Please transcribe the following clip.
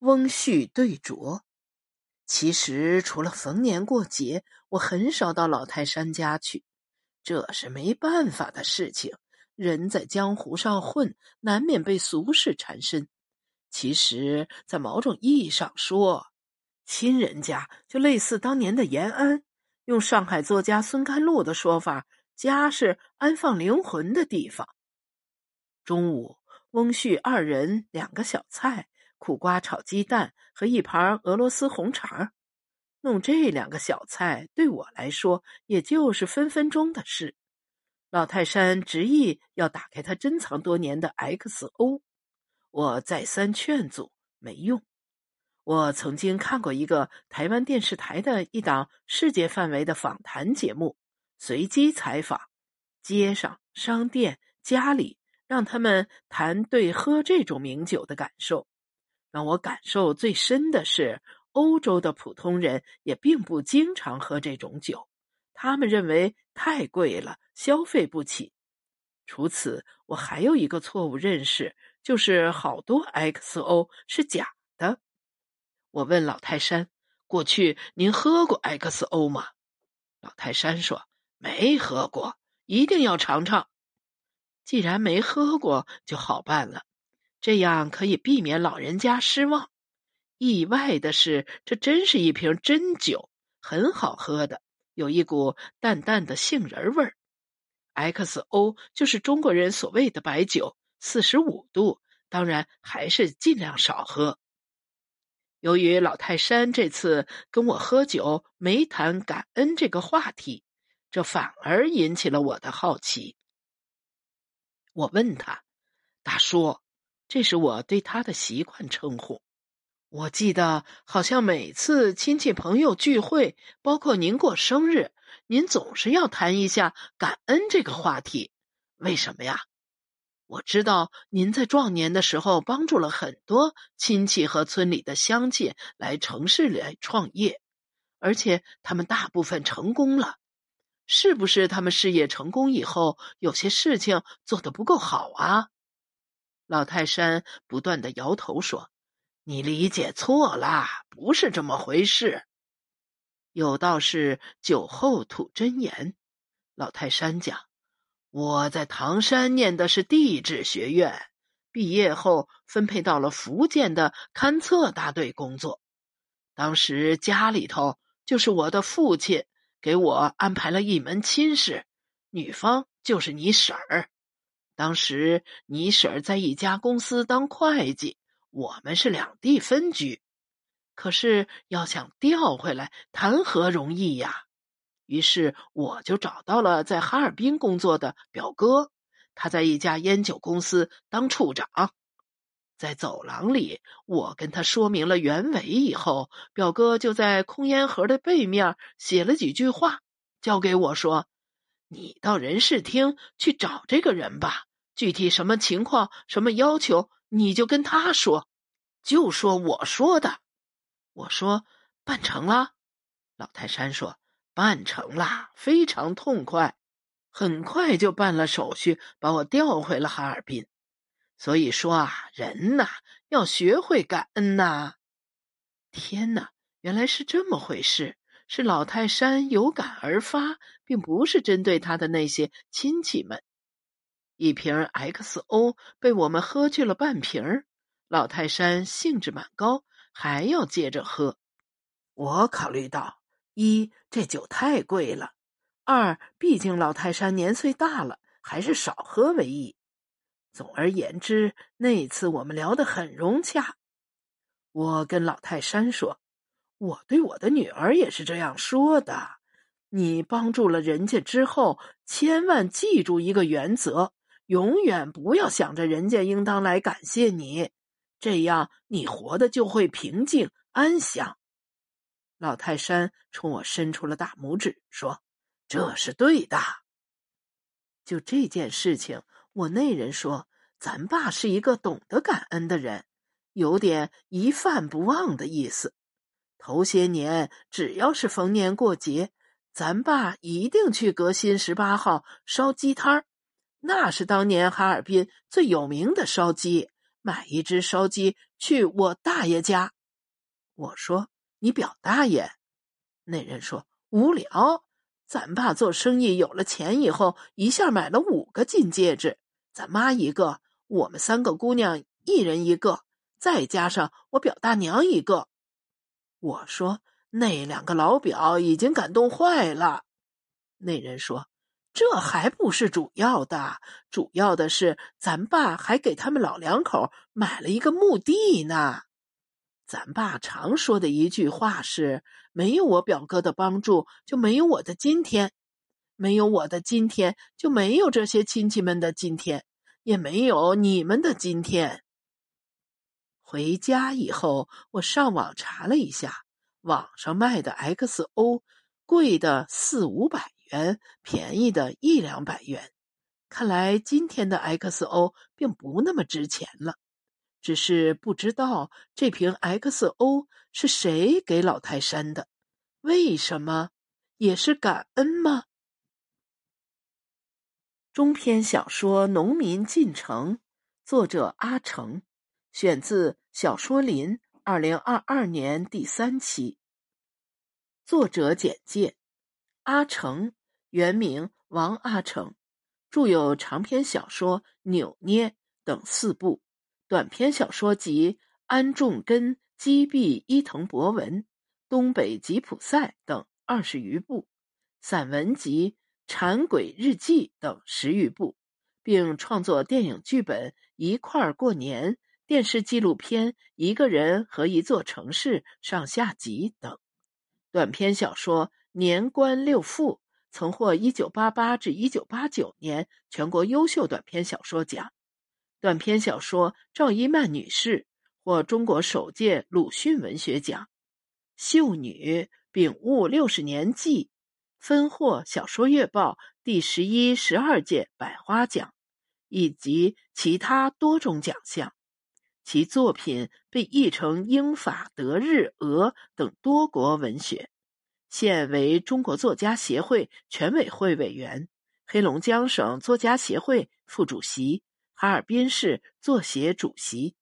翁婿对酌。其实除了逢年过节，我很少到老泰山家去，这是没办法的事情。人在江湖上混，难免被俗事缠身。其实，在某种意义上说，亲人家就类似当年的延安。用上海作家孙甘露的说法，家是安放灵魂的地方。中午，翁婿二人两个小菜，苦瓜炒鸡蛋和一盘俄罗斯红肠。弄这两个小菜对我来说，也就是分分钟的事。老泰山执意要打开他珍藏多年的 XO，我再三劝阻，没用。我曾经看过一个台湾电视台的一档世界范围的访谈节目，随机采访街上、商店、家里。让他们谈对喝这种名酒的感受。让我感受最深的是，欧洲的普通人也并不经常喝这种酒，他们认为太贵了，消费不起。除此，我还有一个错误认识，就是好多 XO 是假的。我问老泰山：“过去您喝过 XO 吗？”老泰山说：“没喝过，一定要尝尝。”既然没喝过，就好办了，这样可以避免老人家失望。意外的是，这真是一瓶真酒，很好喝的，有一股淡淡的杏仁味儿。XO 就是中国人所谓的白酒，四十五度，当然还是尽量少喝。由于老泰山这次跟我喝酒没谈感恩这个话题，这反而引起了我的好奇。我问他：“大叔，这是我对他的习惯称呼。我记得好像每次亲戚朋友聚会，包括您过生日，您总是要谈一下感恩这个话题。为什么呀？我知道您在壮年的时候帮助了很多亲戚和村里的乡亲来城市来创业，而且他们大部分成功了。”是不是他们事业成功以后，有些事情做得不够好啊？老泰山不断的摇头说：“你理解错了，不是这么回事。”有道是酒后吐真言。老泰山讲：“我在唐山念的是地质学院，毕业后分配到了福建的勘测大队工作。当时家里头就是我的父亲。”给我安排了一门亲事，女方就是你婶儿。当时你婶儿在一家公司当会计，我们是两地分居。可是要想调回来，谈何容易呀？于是我就找到了在哈尔滨工作的表哥，他在一家烟酒公司当处长。在走廊里，我跟他说明了原委以后，表哥就在空烟盒的背面写了几句话，交给我说：“你到人事厅去找这个人吧，具体什么情况、什么要求，你就跟他说，就说我说的。”我说：“办成了。”老泰山说：“办成了，非常痛快，很快就办了手续，把我调回了哈尔滨。”所以说啊，人呐要学会感恩呐！天哪，原来是这么回事！是老泰山有感而发，并不是针对他的那些亲戚们。一瓶 XO 被我们喝去了半瓶儿，老泰山兴致蛮高，还要接着喝。我考虑到：一，这酒太贵了；二，毕竟老泰山年岁大了，还是少喝为宜。总而言之，那次我们聊得很融洽。我跟老泰山说：“我对我的女儿也是这样说的。你帮助了人家之后，千万记住一个原则：永远不要想着人家应当来感谢你，这样你活的就会平静安详。”老泰山冲我伸出了大拇指，说：“这是对的。”就这件事情。我那人说：“咱爸是一个懂得感恩的人，有点一饭不忘的意思。头些年，只要是逢年过节，咱爸一定去革新十八号烧鸡摊儿，那是当年哈尔滨最有名的烧鸡，买一只烧鸡去我大爷家。我说：“你表大爷？”那人说：“无聊。咱爸做生意有了钱以后，一下买了五个金戒指，咱妈一个，我们三个姑娘一人一个，再加上我表大娘一个。”我说：“那两个老表已经感动坏了。”那人说：“这还不是主要的，主要的是咱爸还给他们老两口买了一个墓地呢。咱爸常说的一句话是：没有我表哥的帮助，就没有我的今天；没有我的今天，就没有这些亲戚们的今天，也没有你们的今天。”回家以后，我上网查了一下，网上卖的 XO，贵的四五百元，便宜的一两百元。看来今天的 XO 并不那么值钱了，只是不知道这瓶 XO 是谁给老泰山的？为什么？也是感恩吗？中篇小说《农民进城》，作者阿成。选自《小说林》二零二二年第三期。作者简介：阿成，原名王阿成，著有长篇小说《扭捏》等四部，短篇小说集《安重根击毙伊藤博文》《东北吉普赛》等二十余部，散文集《馋鬼日记》等十余部，并创作电影剧本《一块儿过年》。电视纪录片《一个人和一座城市》上下集等，短篇小说《年关六副》曾获一九八八至一九八九年全国优秀短篇小说奖。短篇小说《赵一曼女士》获中国首届鲁迅文学奖。《秀女》丙午六十年记分获小说月报第十一、十二届百花奖，以及其他多种奖项。其作品被译成英法德日俄等多国文学，现为中国作家协会全委会委员、黑龙江省作家协会副主席、哈尔滨市作协主席。